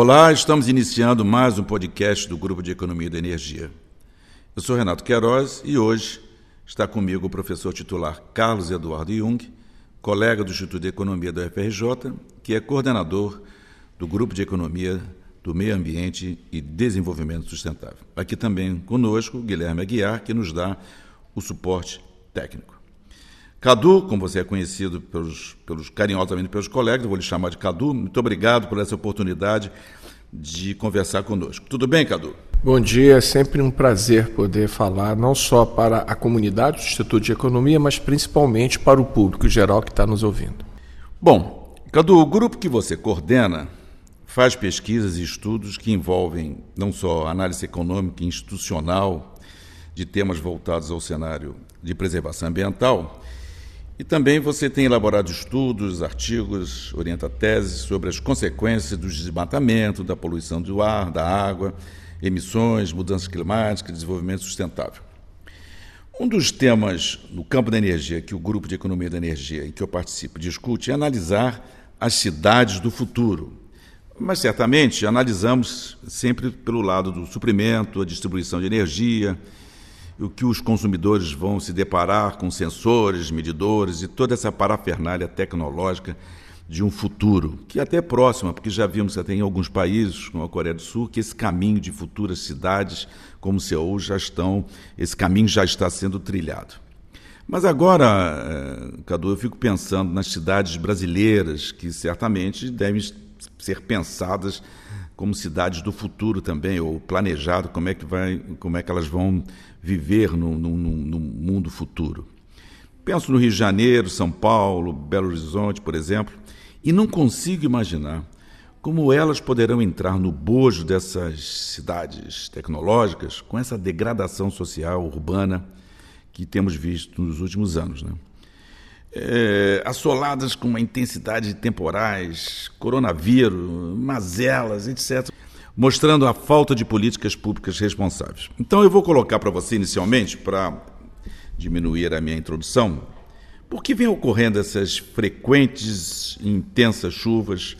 Olá, estamos iniciando mais um podcast do Grupo de Economia da Energia. Eu sou Renato Queiroz e hoje está comigo o professor titular Carlos Eduardo Jung, colega do Instituto de Economia da UFRJ, que é coordenador do Grupo de Economia do Meio Ambiente e Desenvolvimento Sustentável. Aqui também conosco Guilherme Aguiar, que nos dá o suporte técnico. Cadu, como você é conhecido pelos, pelos carinhosamente pelos colegas, vou lhe chamar de Cadu. Muito obrigado por essa oportunidade de conversar conosco. Tudo bem, Cadu? Bom dia, é sempre um prazer poder falar não só para a comunidade do Instituto de Economia, mas principalmente para o público geral que está nos ouvindo. Bom, Cadu, o grupo que você coordena faz pesquisas e estudos que envolvem não só análise econômica e institucional de temas voltados ao cenário de preservação ambiental, e também você tem elaborado estudos, artigos, orienta teses sobre as consequências do desmatamento, da poluição do ar, da água, emissões, mudanças climáticas, desenvolvimento sustentável. Um dos temas no campo da energia que o Grupo de Economia da Energia em que eu participo discute é analisar as cidades do futuro. Mas certamente analisamos sempre pelo lado do suprimento, a distribuição de energia, o que os consumidores vão se deparar com sensores, medidores e toda essa parafernália tecnológica de um futuro, que é até próxima, porque já vimos até em alguns países, como a Coreia do Sul, que esse caminho de futuras cidades como Seul já estão, esse caminho já está sendo trilhado. Mas agora, eh, Cadu, eu fico pensando nas cidades brasileiras, que certamente devem ser pensadas como cidades do futuro também, ou planejado como é que, vai, como é que elas vão viver no, no, no mundo futuro. Penso no Rio de Janeiro, São Paulo, Belo Horizonte, por exemplo, e não consigo imaginar como elas poderão entrar no bojo dessas cidades tecnológicas com essa degradação social urbana que temos visto nos últimos anos. Né? É, assoladas com uma intensidade de temporais, coronavírus, mazelas, etc., mostrando a falta de políticas públicas responsáveis. Então, eu vou colocar para você, inicialmente, para diminuir a minha introdução, por que vem ocorrendo essas frequentes e intensas chuvas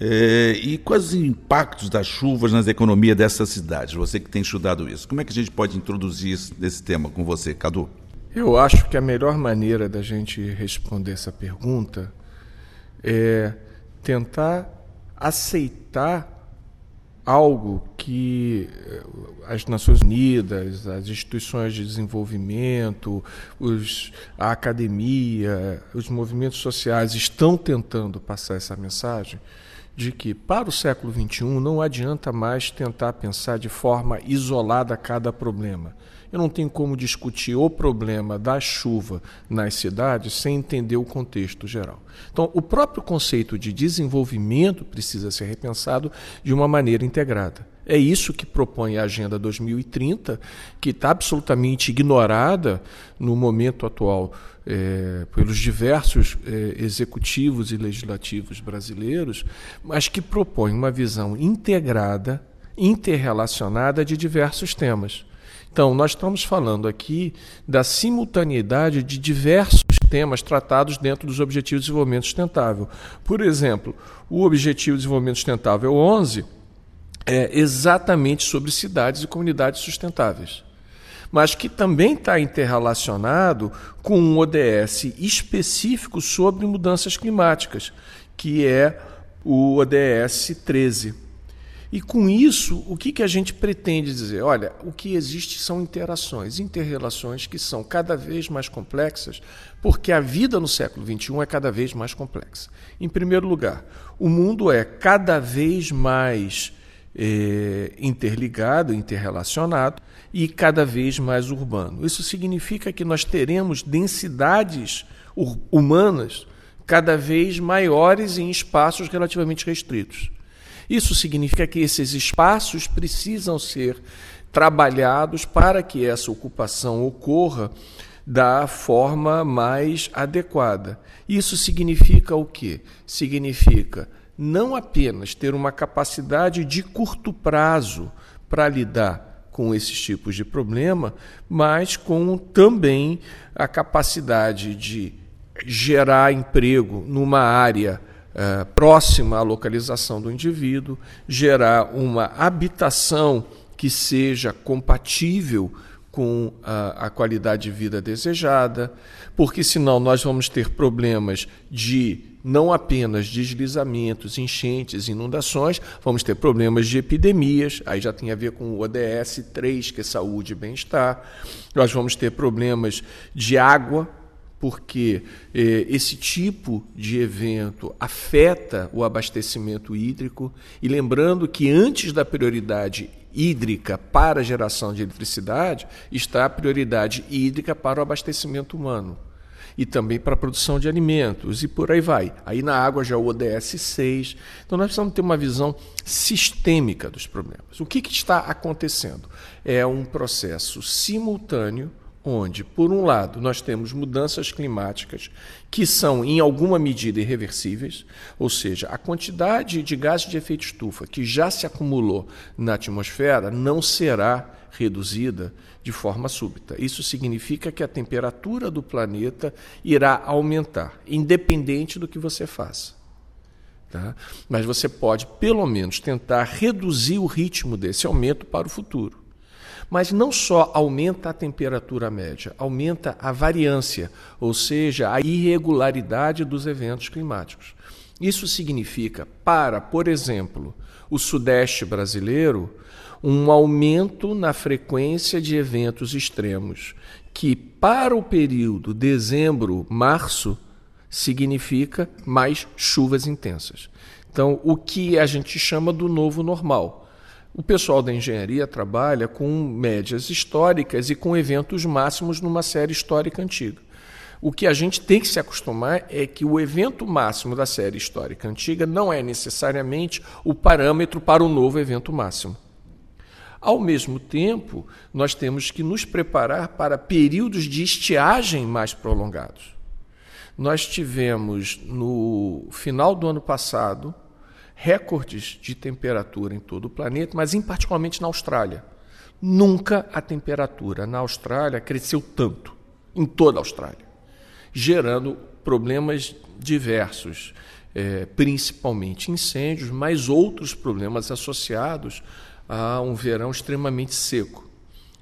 é, e quais os impactos das chuvas nas economias dessas cidades? Você que tem estudado isso. Como é que a gente pode introduzir esse tema com você, Cadu? Eu acho que a melhor maneira da gente responder essa pergunta é tentar aceitar algo que eh, as Nações Unidas, as instituições de desenvolvimento, os, a academia, os movimentos sociais estão tentando passar essa mensagem de que para o século XXI não adianta mais tentar pensar de forma isolada cada problema eu não tenho como discutir o problema da chuva nas cidades sem entender o contexto geral. Então, o próprio conceito de desenvolvimento precisa ser repensado de uma maneira integrada. É isso que propõe a Agenda 2030, que está absolutamente ignorada no momento atual é, pelos diversos é, executivos e legislativos brasileiros, mas que propõe uma visão integrada, interrelacionada de diversos temas. Então, nós estamos falando aqui da simultaneidade de diversos temas tratados dentro dos Objetivos de Desenvolvimento Sustentável. Por exemplo, o Objetivo de Desenvolvimento Sustentável 11 é exatamente sobre cidades e comunidades sustentáveis mas que também está interrelacionado com um ODS específico sobre mudanças climáticas, que é o ODS 13. E com isso, o que, que a gente pretende dizer? Olha, o que existe são interações, interrelações que são cada vez mais complexas, porque a vida no século XXI é cada vez mais complexa. Em primeiro lugar, o mundo é cada vez mais é, interligado, interrelacionado e cada vez mais urbano. Isso significa que nós teremos densidades humanas cada vez maiores em espaços relativamente restritos. Isso significa que esses espaços precisam ser trabalhados para que essa ocupação ocorra da forma mais adequada. Isso significa o quê? Significa não apenas ter uma capacidade de curto prazo para lidar com esses tipos de problema, mas com também a capacidade de gerar emprego numa área é, próxima à localização do indivíduo, gerar uma habitação que seja compatível com a, a, qualidade de vida desejada, porque senão nós vamos ter problemas de não apenas deslizamentos, enchentes, inundações, vamos ter problemas de epidemias, aí já tem a ver com o ODS 3, que é saúde e bem-estar. Nós vamos ter problemas de água, porque eh, esse tipo de evento afeta o abastecimento hídrico. E lembrando que antes da prioridade hídrica para a geração de eletricidade está a prioridade hídrica para o abastecimento humano e também para a produção de alimentos e por aí vai. Aí na água já é o ODS 6. Então nós precisamos ter uma visão sistêmica dos problemas. O que, que está acontecendo? É um processo simultâneo onde, por um lado, nós temos mudanças climáticas que são, em alguma medida, irreversíveis, ou seja, a quantidade de gases de efeito estufa que já se acumulou na atmosfera não será reduzida de forma súbita. Isso significa que a temperatura do planeta irá aumentar, independente do que você faça. Tá? Mas você pode, pelo menos, tentar reduzir o ritmo desse aumento para o futuro. Mas não só aumenta a temperatura média, aumenta a variância, ou seja, a irregularidade dos eventos climáticos. Isso significa, para, por exemplo, o Sudeste brasileiro, um aumento na frequência de eventos extremos, que para o período dezembro-março significa mais chuvas intensas. Então, o que a gente chama do novo normal. O pessoal da engenharia trabalha com médias históricas e com eventos máximos numa série histórica antiga. O que a gente tem que se acostumar é que o evento máximo da série histórica antiga não é necessariamente o parâmetro para o novo evento máximo. Ao mesmo tempo, nós temos que nos preparar para períodos de estiagem mais prolongados. Nós tivemos, no final do ano passado, recordes de temperatura em todo o planeta, mas em particularmente na Austrália. Nunca a temperatura na Austrália cresceu tanto, em toda a Austrália, gerando problemas diversos, é, principalmente incêndios, mas outros problemas associados a um verão extremamente seco.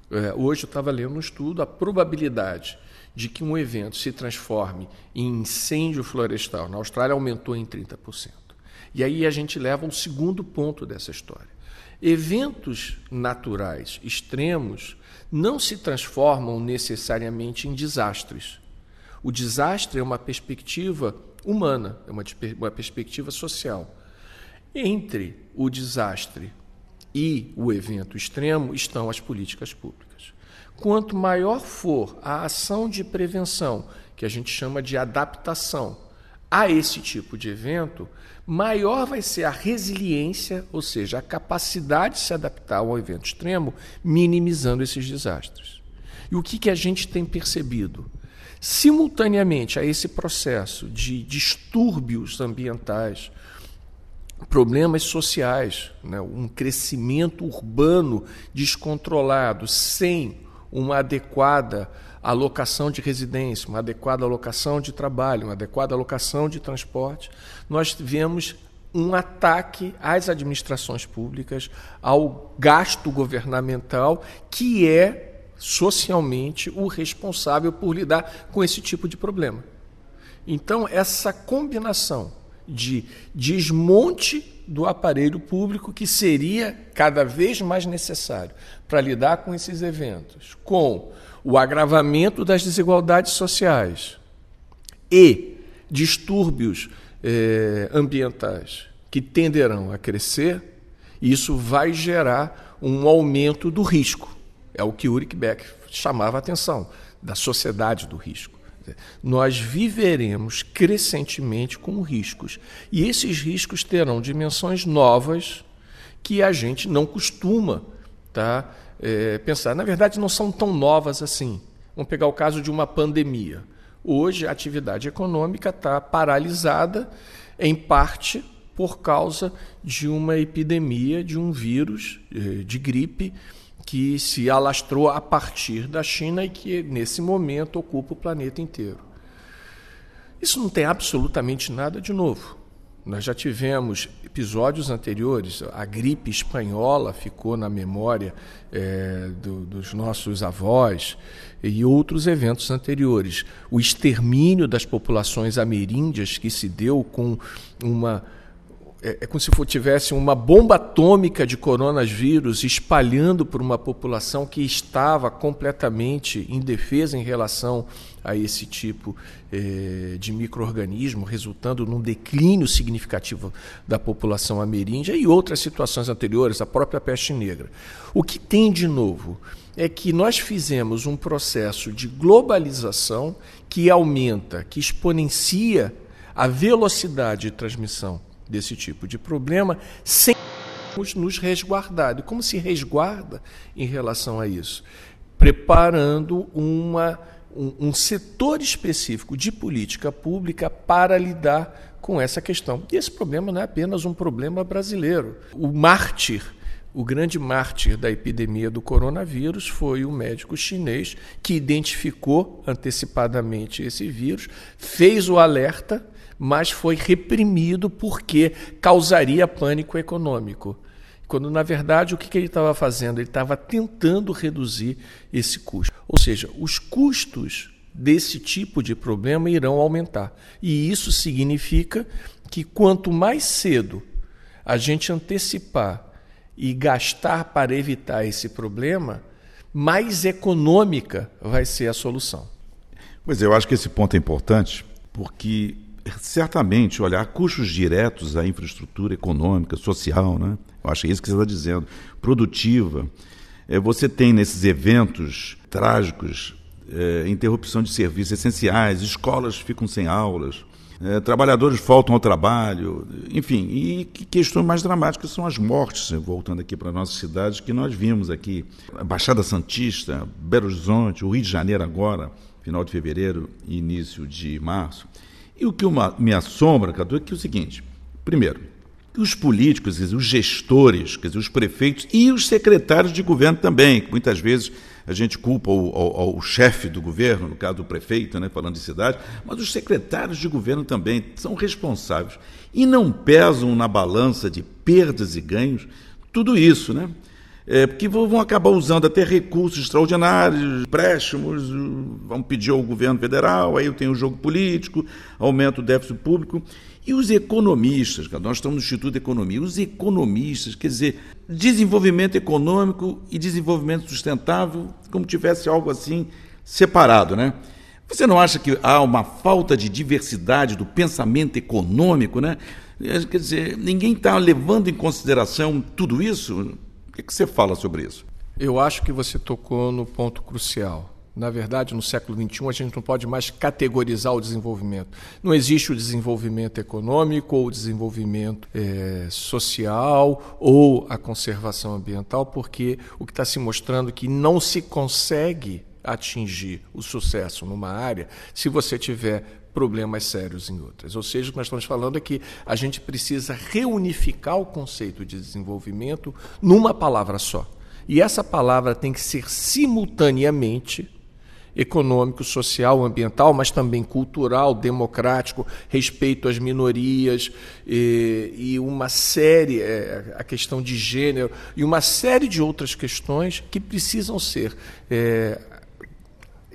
É, hoje eu estava lendo um estudo a probabilidade de que um evento se transforme em incêndio florestal na Austrália aumentou em 30%. E aí a gente leva ao segundo ponto dessa história. Eventos naturais extremos não se transformam necessariamente em desastres. O desastre é uma perspectiva humana, é uma, uma perspectiva social. Entre o desastre e o evento extremo estão as políticas públicas. Quanto maior for a ação de prevenção, que a gente chama de adaptação, a esse tipo de evento, maior vai ser a resiliência, ou seja, a capacidade de se adaptar ao evento extremo, minimizando esses desastres. E o que, que a gente tem percebido? Simultaneamente a esse processo de distúrbios ambientais, problemas sociais, né? um crescimento urbano descontrolado, sem uma adequada alocação de residência, uma adequada alocação de trabalho, uma adequada alocação de transporte, nós tivemos um ataque às administrações públicas, ao gasto governamental, que é socialmente o responsável por lidar com esse tipo de problema. Então, essa combinação de desmonte do aparelho público que seria cada vez mais necessário para lidar com esses eventos, com o agravamento das desigualdades sociais e distúrbios eh, ambientais que tenderão a crescer, isso vai gerar um aumento do risco. É o que Ulrich Beck chamava a atenção, da sociedade do risco nós viveremos crescentemente com riscos. E esses riscos terão dimensões novas que a gente não costuma tá, é, pensar. Na verdade, não são tão novas assim. Vamos pegar o caso de uma pandemia. Hoje, a atividade econômica está paralisada, em parte por causa de uma epidemia de um vírus é, de gripe que se alastrou a partir da China e que, nesse momento, ocupa o planeta inteiro. Isso não tem absolutamente nada de novo. Nós já tivemos episódios anteriores, a gripe espanhola ficou na memória é, do, dos nossos avós e outros eventos anteriores. O extermínio das populações ameríndias que se deu com uma é, é como se tivesse uma bomba atômica de coronavírus espalhando por uma população que estava completamente indefesa em relação a esse tipo eh, de microorganismo, resultando num declínio significativo da população ameríndia e outras situações anteriores, a própria peste negra. O que tem de novo é que nós fizemos um processo de globalização que aumenta, que exponencia a velocidade de transmissão desse tipo de problema sem nos resguardar. E como se resguarda em relação a isso? Preparando uma, um, um setor específico de política pública para lidar com essa questão. E esse problema não é apenas um problema brasileiro. O mártir o grande mártir da epidemia do coronavírus foi o médico chinês que identificou antecipadamente esse vírus, fez o alerta mas foi reprimido porque causaria pânico econômico. Quando, na verdade, o que ele estava fazendo? Ele estava tentando reduzir esse custo. Ou seja, os custos desse tipo de problema irão aumentar. E isso significa que quanto mais cedo a gente antecipar e gastar para evitar esse problema, mais econômica vai ser a solução. Pois é, eu acho que esse ponto é importante, porque certamente olhar custos diretos à infraestrutura econômica, social, né? Eu acho que é isso que você está dizendo, produtiva. É, você tem nesses eventos trágicos é, interrupção de serviços essenciais, escolas ficam sem aulas, é, trabalhadores faltam ao trabalho, enfim, e questões mais dramáticas são as mortes, voltando aqui para nossas cidades, que nós vimos aqui, a Baixada Santista, Belo Horizonte, o Rio de Janeiro agora, final de fevereiro e início de março. E o que uma, me assombra, Cadu, é que é o seguinte: primeiro, os políticos, dizer, os gestores, quer dizer, os prefeitos e os secretários de governo também, que muitas vezes a gente culpa o, o, o chefe do governo, no caso do prefeito, né, falando de cidade, mas os secretários de governo também são responsáveis e não pesam na balança de perdas e ganhos tudo isso, né? É, porque vão acabar usando até recursos extraordinários, empréstimos, vão pedir ao governo federal, aí tem o jogo político, aumenta o déficit público. E os economistas, nós estamos no Instituto de Economia, os economistas, quer dizer, desenvolvimento econômico e desenvolvimento sustentável, como tivesse algo assim separado, né? Você não acha que há uma falta de diversidade do pensamento econômico, né? Quer dizer, ninguém está levando em consideração tudo isso? Que, que você fala sobre isso? Eu acho que você tocou no ponto crucial. Na verdade, no século XXI, a gente não pode mais categorizar o desenvolvimento. Não existe o desenvolvimento econômico, ou o desenvolvimento é, social, ou a conservação ambiental, porque o que está se mostrando é que não se consegue atingir o sucesso numa área se você tiver problemas sérios em outras. Ou seja, o que nós estamos falando é que a gente precisa reunificar o conceito de desenvolvimento numa palavra só. E essa palavra tem que ser simultaneamente econômico, social, ambiental, mas também cultural, democrático, respeito às minorias e, e uma série, é, a questão de gênero e uma série de outras questões que precisam ser é,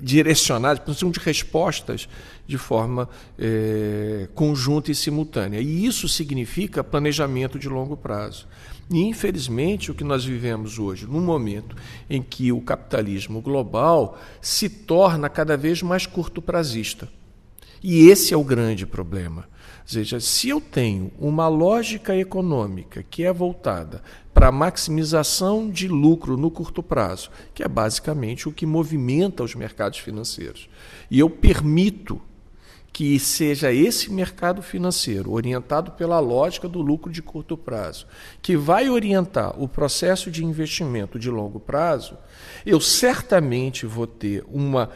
direcionadas, precisam de respostas de forma é, conjunta e simultânea. E isso significa planejamento de longo prazo. E, infelizmente, o que nós vivemos hoje, num momento em que o capitalismo global se torna cada vez mais curto-prazista. E esse é o grande problema. Ou seja, se eu tenho uma lógica econômica que é voltada para maximização de lucro no curto prazo, que é basicamente o que movimenta os mercados financeiros, e eu permito que seja esse mercado financeiro, orientado pela lógica do lucro de curto prazo, que vai orientar o processo de investimento de longo prazo, eu certamente vou ter uma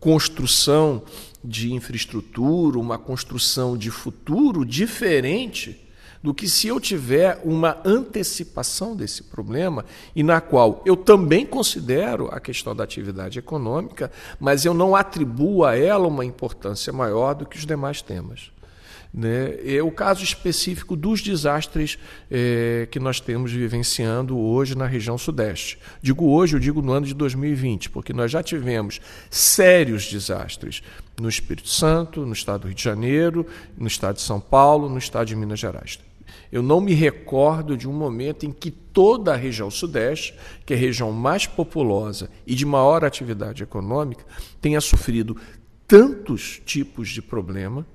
construção de infraestrutura, uma construção de futuro diferente do que se eu tiver uma antecipação desse problema e na qual eu também considero a questão da atividade econômica, mas eu não atribuo a ela uma importância maior do que os demais temas. Né? É o caso específico dos desastres é, que nós temos vivenciando hoje na região Sudeste. Digo hoje, eu digo no ano de 2020, porque nós já tivemos sérios desastres no Espírito Santo, no estado do Rio de Janeiro, no estado de São Paulo, no estado de Minas Gerais. Eu não me recordo de um momento em que toda a região Sudeste, que é a região mais populosa e de maior atividade econômica, tenha sofrido tantos tipos de problema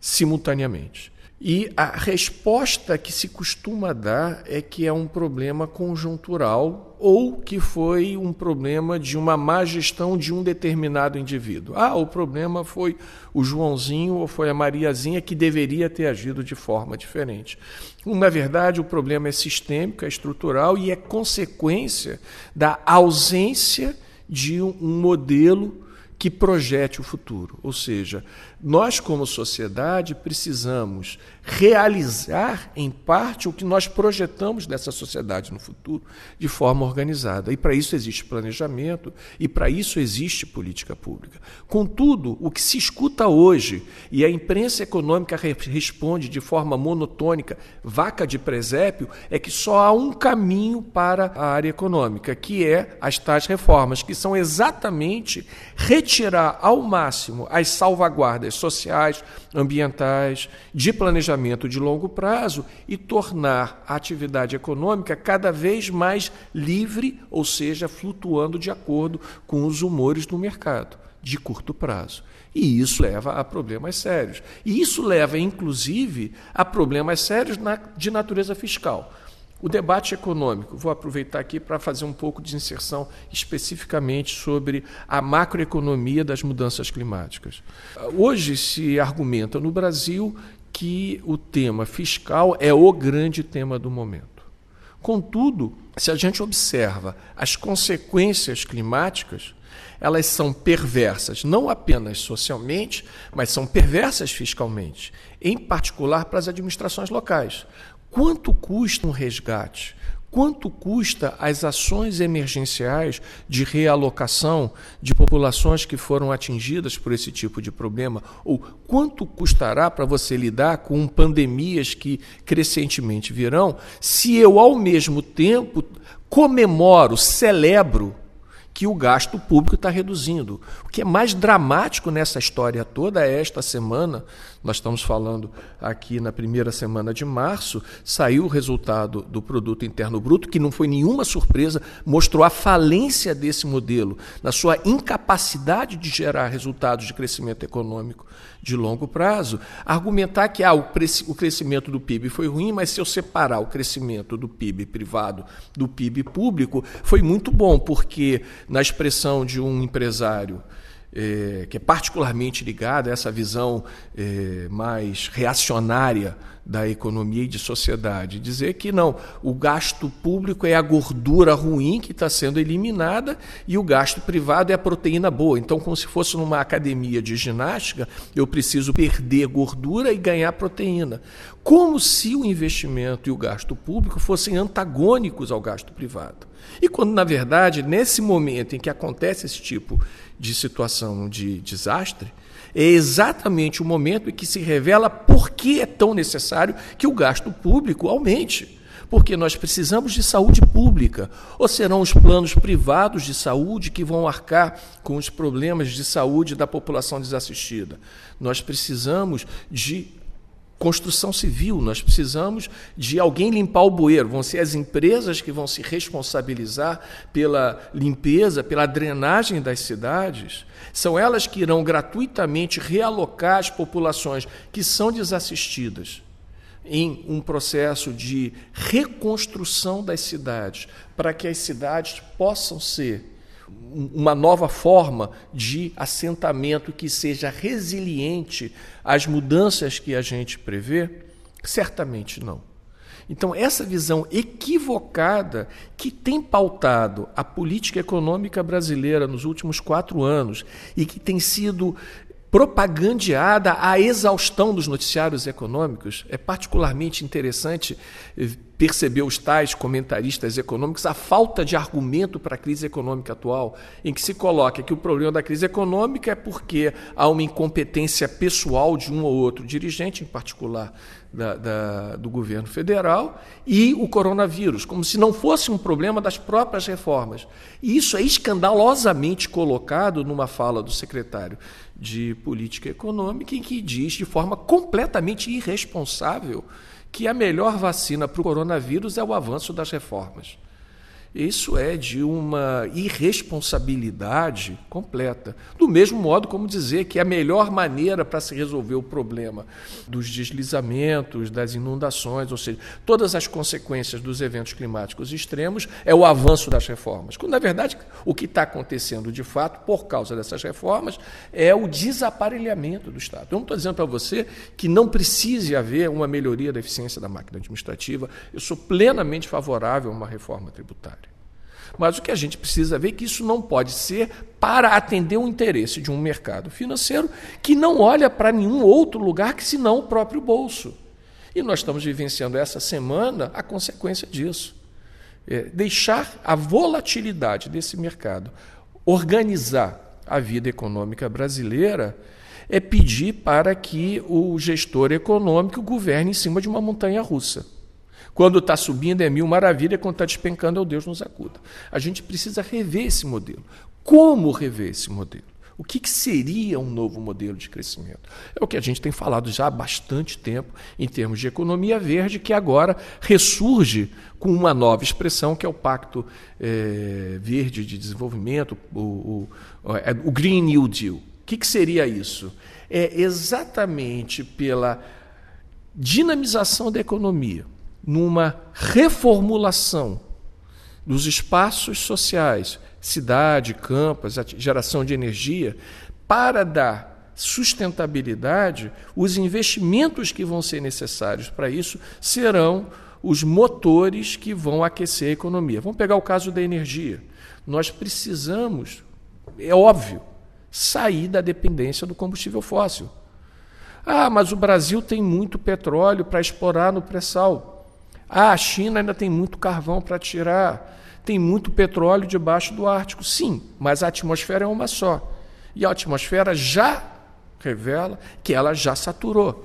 simultaneamente. E a resposta que se costuma dar é que é um problema conjuntural ou que foi um problema de uma má gestão de um determinado indivíduo. Ah, o problema foi o Joãozinho ou foi a Mariazinha que deveria ter agido de forma diferente. Na verdade, o problema é sistêmico, é estrutural e é consequência da ausência de um modelo que projete o futuro. Ou seja, nós, como sociedade, precisamos realizar, em parte, o que nós projetamos dessa sociedade no futuro de forma organizada. E para isso existe planejamento e para isso existe política pública. Contudo, o que se escuta hoje, e a imprensa econômica responde de forma monotônica, vaca de presépio, é que só há um caminho para a área econômica, que é as tais reformas, que são exatamente retirar ao máximo as salvaguardas sociais, ambientais, de planejamento de longo prazo e tornar a atividade econômica cada vez mais livre, ou seja, flutuando de acordo com os humores do mercado de curto prazo. E isso leva a problemas sérios. E isso leva, inclusive, a problemas sérios de natureza fiscal. O debate econômico, vou aproveitar aqui para fazer um pouco de inserção especificamente sobre a macroeconomia das mudanças climáticas. Hoje se argumenta no Brasil que o tema fiscal é o grande tema do momento. Contudo, se a gente observa as consequências climáticas, elas são perversas, não apenas socialmente, mas são perversas fiscalmente, em particular para as administrações locais. Quanto custa um resgate? Quanto custa as ações emergenciais de realocação de populações que foram atingidas por esse tipo de problema? Ou quanto custará para você lidar com pandemias que crescentemente virão, se eu, ao mesmo tempo, comemoro, celebro que o gasto público está reduzindo. O que é mais dramático nessa história toda é esta semana, nós estamos falando aqui na primeira semana de março, saiu o resultado do Produto Interno Bruto, que não foi nenhuma surpresa, mostrou a falência desse modelo, na sua incapacidade de gerar resultados de crescimento econômico de longo prazo, argumentar que ah, o, crescimento do PIB foi ruim, mas se eu separar o crescimento do PIB privado do PIB público, foi muito bom, porque, na expressão de um empresário é, que é particularmente ligado a essa visão é, mais reacionária da economia e de sociedade. Dizer que não, o gasto público é a gordura ruim que está sendo eliminada e o gasto privado é a proteína boa. Então, como se fosse numa academia de ginástica, eu preciso perder gordura e ganhar proteína. Como se o investimento e o gasto público fossem antagônicos ao gasto privado. E quando, na verdade, nesse momento em que acontece esse tipo de situação de desastre, é exatamente o momento em que se revela por que é tão necessário que o gasto público aumente. Porque nós precisamos de saúde pública. Ou serão os planos privados de saúde que vão arcar com os problemas de saúde da população desassistida? Nós precisamos de construção civil, nós precisamos de alguém limpar o bueiro. Vão ser as empresas que vão se responsabilizar pela limpeza, pela drenagem das cidades. São elas que irão gratuitamente realocar as populações que são desassistidas em um processo de reconstrução das cidades, para que as cidades possam ser uma nova forma de assentamento que seja resiliente às mudanças que a gente prevê? Certamente não. Então, essa visão equivocada que tem pautado a política econômica brasileira nos últimos quatro anos e que tem sido propagandeada à exaustão dos noticiários econômicos, é particularmente interessante percebeu os tais comentaristas econômicos a falta de argumento para a crise econômica atual, em que se coloca que o problema da crise econômica é porque há uma incompetência pessoal de um ou outro dirigente, em particular da, da, do governo federal, e o coronavírus, como se não fosse um problema das próprias reformas. E isso é escandalosamente colocado numa fala do secretário de Política Econômica, em que diz de forma completamente irresponsável que a melhor vacina para o coronavírus é o avanço das reformas. Isso é de uma irresponsabilidade completa. Do mesmo modo como dizer que a melhor maneira para se resolver o problema dos deslizamentos, das inundações, ou seja, todas as consequências dos eventos climáticos extremos, é o avanço das reformas. Quando, na verdade, o que está acontecendo de fato, por causa dessas reformas, é o desaparelhamento do Estado. Eu não estou dizendo para você que não precise haver uma melhoria da eficiência da máquina administrativa. Eu sou plenamente favorável a uma reforma tributária. Mas o que a gente precisa ver é que isso não pode ser para atender o interesse de um mercado financeiro que não olha para nenhum outro lugar que senão o próprio bolso. E nós estamos vivenciando essa semana a consequência disso. É deixar a volatilidade desse mercado organizar a vida econômica brasileira é pedir para que o gestor econômico governe em cima de uma montanha russa. Quando está subindo é mil maravilha, quando está despencando é o Deus nos acuda. A gente precisa rever esse modelo. Como rever esse modelo? O que, que, seria um novo modelo de crescimento? É o que a gente tem falado já há bastante tempo em termos de economia verde, que agora ressurge com uma nova expressão, que é o Pacto é, Verde de Desenvolvimento, o, o, é, o Green New Deal. O que, que seria isso? É exatamente pela dinamização da economia, numa reformulação dos espaços sociais, cidade, campos, geração de energia, para dar sustentabilidade, os investimentos que vão ser necessários para isso serão os motores que vão aquecer a economia. Vamos pegar o caso da energia. Nós precisamos, é óbvio, sair da dependência do combustível fóssil. Ah, mas o Brasil tem muito petróleo para explorar no pré-sal. Ah, a China ainda tem muito carvão para tirar, tem muito petróleo debaixo do Ártico. Sim, mas a atmosfera é uma só. E a atmosfera já revela que ela já saturou.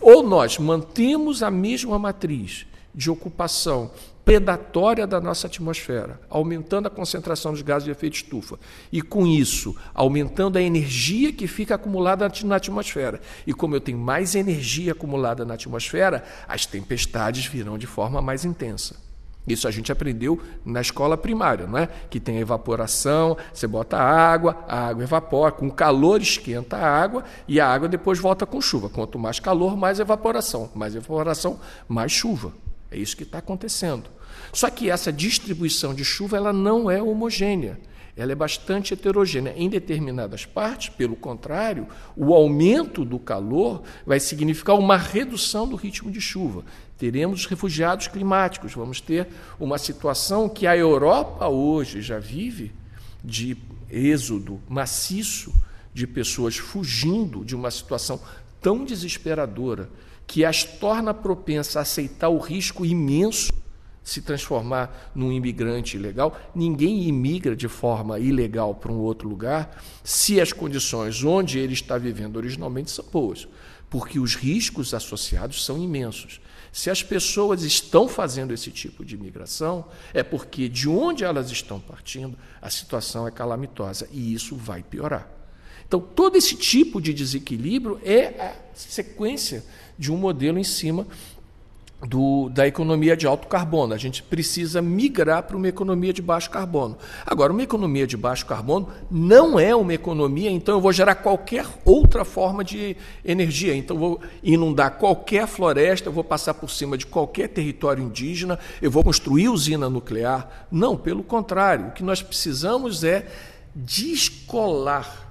Ou nós mantemos a mesma matriz de ocupação predatória da nossa atmosfera, aumentando a concentração dos gases de efeito estufa e, com isso, aumentando a energia que fica acumulada na atmosfera. E como eu tenho mais energia acumulada na atmosfera, as tempestades virão de forma mais intensa. Isso a gente aprendeu na escola primária, não é? Que tem evaporação, você bota água, a água evapora, com calor esquenta a água e a água depois volta com chuva. Quanto mais calor, mais evaporação. Mais evaporação, mais chuva. É isso que está acontecendo. Só que essa distribuição de chuva ela não é homogênea. Ela é bastante heterogênea. Em determinadas partes, pelo contrário, o aumento do calor vai significar uma redução do ritmo de chuva. Teremos refugiados climáticos, vamos ter uma situação que a Europa hoje já vive de êxodo maciço de pessoas fugindo de uma situação tão desesperadora que as torna propensas a aceitar o risco imenso se transformar num imigrante ilegal. Ninguém imigra de forma ilegal para um outro lugar se as condições onde ele está vivendo originalmente são boas, porque os riscos associados são imensos. Se as pessoas estão fazendo esse tipo de imigração, é porque de onde elas estão partindo, a situação é calamitosa e isso vai piorar. Então, todo esse tipo de desequilíbrio é a sequência de um modelo em cima do, da economia de alto carbono. A gente precisa migrar para uma economia de baixo carbono. Agora, uma economia de baixo carbono não é uma economia, então eu vou gerar qualquer outra forma de energia. Então, eu vou inundar qualquer floresta, eu vou passar por cima de qualquer território indígena, eu vou construir usina nuclear. Não, pelo contrário. O que nós precisamos é descolar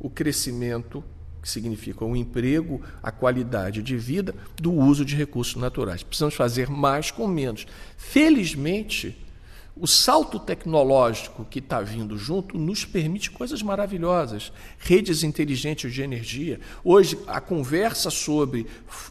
o crescimento que significa o emprego, a qualidade de vida, do uso de recursos naturais. Precisamos fazer mais com menos. Felizmente, o salto tecnológico que está vindo junto nos permite coisas maravilhosas. Redes inteligentes de energia. Hoje, a conversa sobre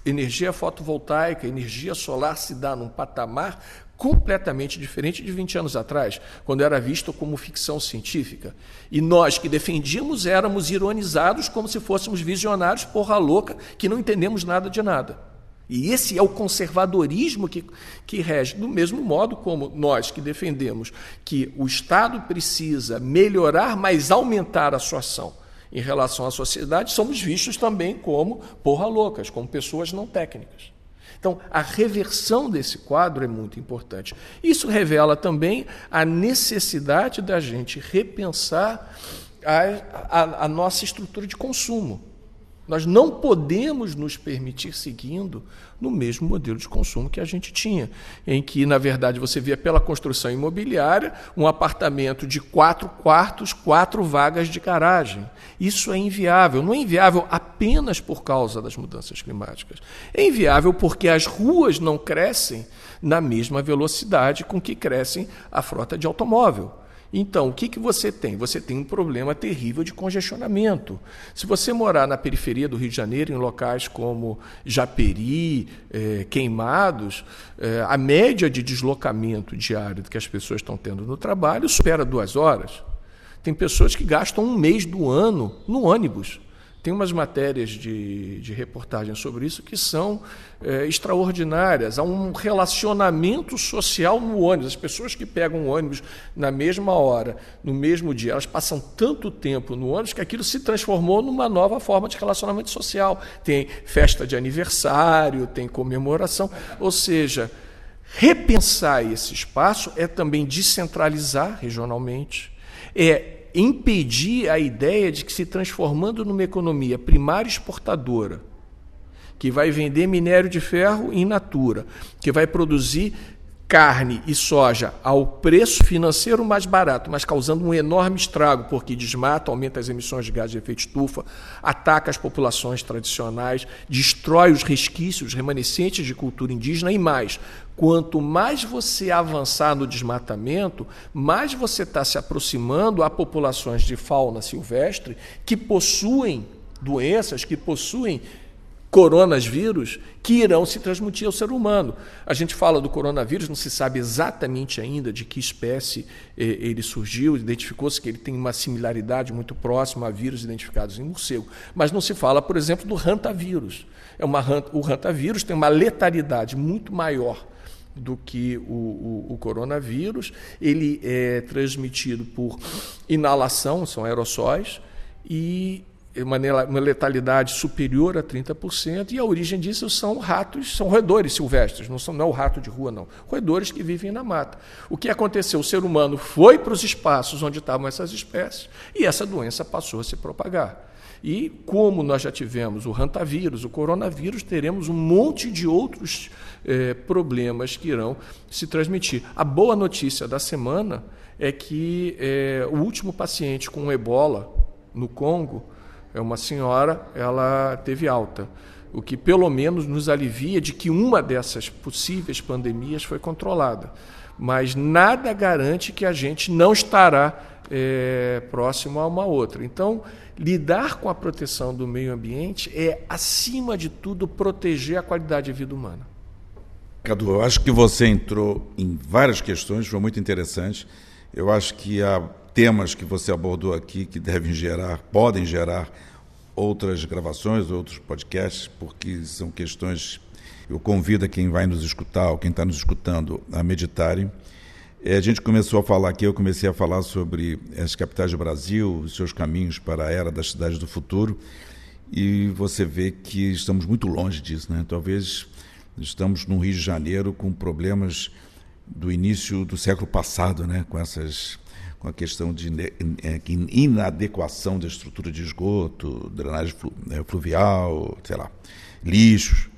energia fotovoltaica, energia solar se dá num patamar completamente diferente de 20 anos atrás, quando era visto como ficção científica. E nós que defendíamos éramos ironizados como se fôssemos visionários, porra louca, que não entendemos nada de nada. E esse é o conservadorismo que, que rege, do mesmo modo como nós que defendemos que o Estado precisa melhorar, mas aumentar a sua ação em relação à sociedade, somos vistos também como porra loucas, como pessoas não técnicas. Então, a reversão desse quadro é muito importante. Isso revela também a necessidade da gente repensar a, a, a nossa estrutura de consumo. Nós não podemos nos permitir seguindo no mesmo modelo de consumo que a gente tinha, em que, na verdade, você via pela construção imobiliária um apartamento de quatro quartos, quatro vagas de garagem. Isso é inviável. Não é inviável apenas por causa das mudanças climáticas. É inviável porque as ruas não crescem na mesma velocidade com que crescem a frota de automóvel. Então, o que, que você tem? Você tem um problema terrível de congestionamento. Se você morar na periferia do Rio de Janeiro, em locais como Japeri, eh, Queimados, eh, a média de deslocamento diário que as pessoas estão tendo no trabalho supera duas horas. Tem pessoas que gastam um mês do ano no ônibus. Tem umas matérias de, de reportagem sobre isso que são é, extraordinárias. Há um relacionamento social no ônibus. As pessoas que pegam o ônibus na mesma hora, no mesmo dia, elas passam tanto tempo no ônibus que aquilo se transformou numa nova forma de relacionamento social. Tem festa de aniversário, tem comemoração. Ou seja, repensar esse espaço é também descentralizar regionalmente, é impedir a ideia de que se transformando numa economia primária exportadora, que vai vender minério de ferro in natura, que vai produzir carne e soja ao preço financeiro mais barato, mas causando um enorme estrago, porque desmata, aumenta as emissões de gás de efeito estufa, ataca as populações tradicionais, destrói os resquícios remanescentes de cultura indígena e mais. Quanto mais você avançar no desmatamento, mais você está se aproximando a populações de fauna silvestre que possuem doenças, que possuem coronavírus que irão se transmitir ao ser humano. A gente fala do coronavírus, não se sabe exatamente ainda de que espécie eh, ele surgiu, identificou-se que ele tem uma similaridade muito próxima a vírus identificados em morcego, mas não se fala, por exemplo, do hantavírus. É uma, o hantavírus tem uma letalidade muito maior do que o, o, o, coronavírus. Ele é transmitido por inalação, são aerossóis, e uma, letalidade superior a 30%, e a origem disso são ratos, são roedores silvestres, não, são, não é o rato de rua, não. Roedores que vivem na mata. O que aconteceu? O ser humano foi para os espaços onde estavam essas espécies e essa doença passou a se propagar. E como nós já tivemos o hantavírus, o coronavírus, teremos um monte de outros eh, problemas que irão se transmitir. A boa notícia da semana é que eh, o último paciente com ebola no Congo é uma senhora, ela teve alta, o que pelo menos nos alivia de que uma dessas possíveis pandemias foi controlada. Mas nada garante que a gente não estará é, próximo a uma outra. Então, lidar com a proteção do meio ambiente é, acima de tudo, proteger a qualidade de vida humana. Cadu, eu acho que você entrou em várias questões, foi muito interessante. Eu acho que há temas que você abordou aqui que devem gerar, podem gerar outras gravações, outros podcasts, porque são questões. Eu convido quem vai nos escutar, ou quem está nos escutando, a meditarem. É, a gente começou a falar aqui, eu comecei a falar sobre as capitais do Brasil, os seus caminhos para a era das cidades do futuro, e você vê que estamos muito longe disso. Né? Talvez estamos no Rio de Janeiro com problemas do início do século passado, né? com essas com a questão de é, inadequação da estrutura de esgoto, drenagem né, fluvial, sei lá, lixos.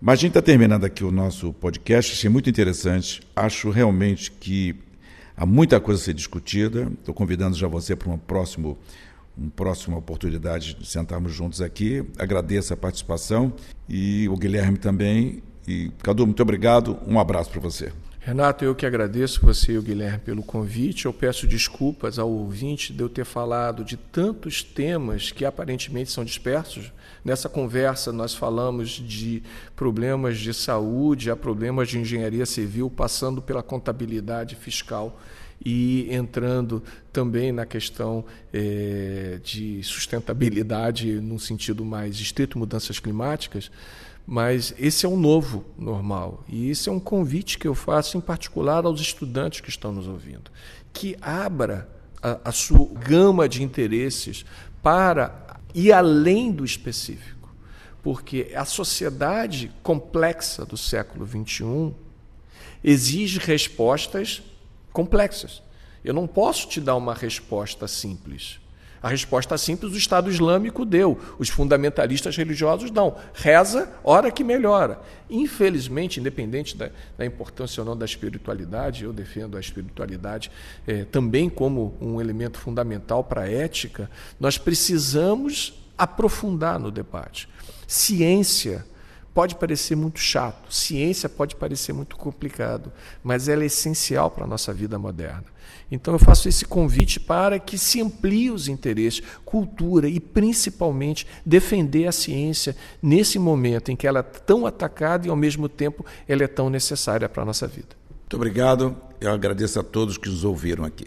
Mas a gente está terminando aqui o nosso podcast, achei muito interessante. Acho realmente que há muita coisa a ser discutida. Estou convidando já você para uma próxima, uma próxima oportunidade de sentarmos juntos aqui. Agradeço a participação e o Guilherme também. E, Cadu, muito obrigado. Um abraço para você. Renato, eu que agradeço você e o Guilherme pelo convite. Eu peço desculpas ao ouvinte de eu ter falado de tantos temas que aparentemente são dispersos. Nessa conversa, nós falamos de problemas de saúde, a problemas de engenharia civil, passando pela contabilidade fiscal e entrando também na questão eh, de sustentabilidade, num sentido mais estrito, mudanças climáticas. Mas esse é o novo normal. E esse é um convite que eu faço, em particular, aos estudantes que estão nos ouvindo. Que abra a, a sua gama de interesses para ir além do específico. Porque a sociedade complexa do século XXI exige respostas complexas. Eu não posso te dar uma resposta simples. A resposta simples o Estado Islâmico deu, os fundamentalistas religiosos dão. Reza, hora que melhora. Infelizmente, independente da, da importância ou não da espiritualidade, eu defendo a espiritualidade eh, também como um elemento fundamental para a ética, nós precisamos aprofundar no debate. Ciência pode parecer muito chato, ciência pode parecer muito complicado, mas ela é essencial para a nossa vida moderna. Então eu faço esse convite para que se amplie os interesses, cultura e principalmente defender a ciência nesse momento em que ela é tão atacada e ao mesmo tempo ela é tão necessária para a nossa vida. Muito obrigado. Eu agradeço a todos que nos ouviram aqui.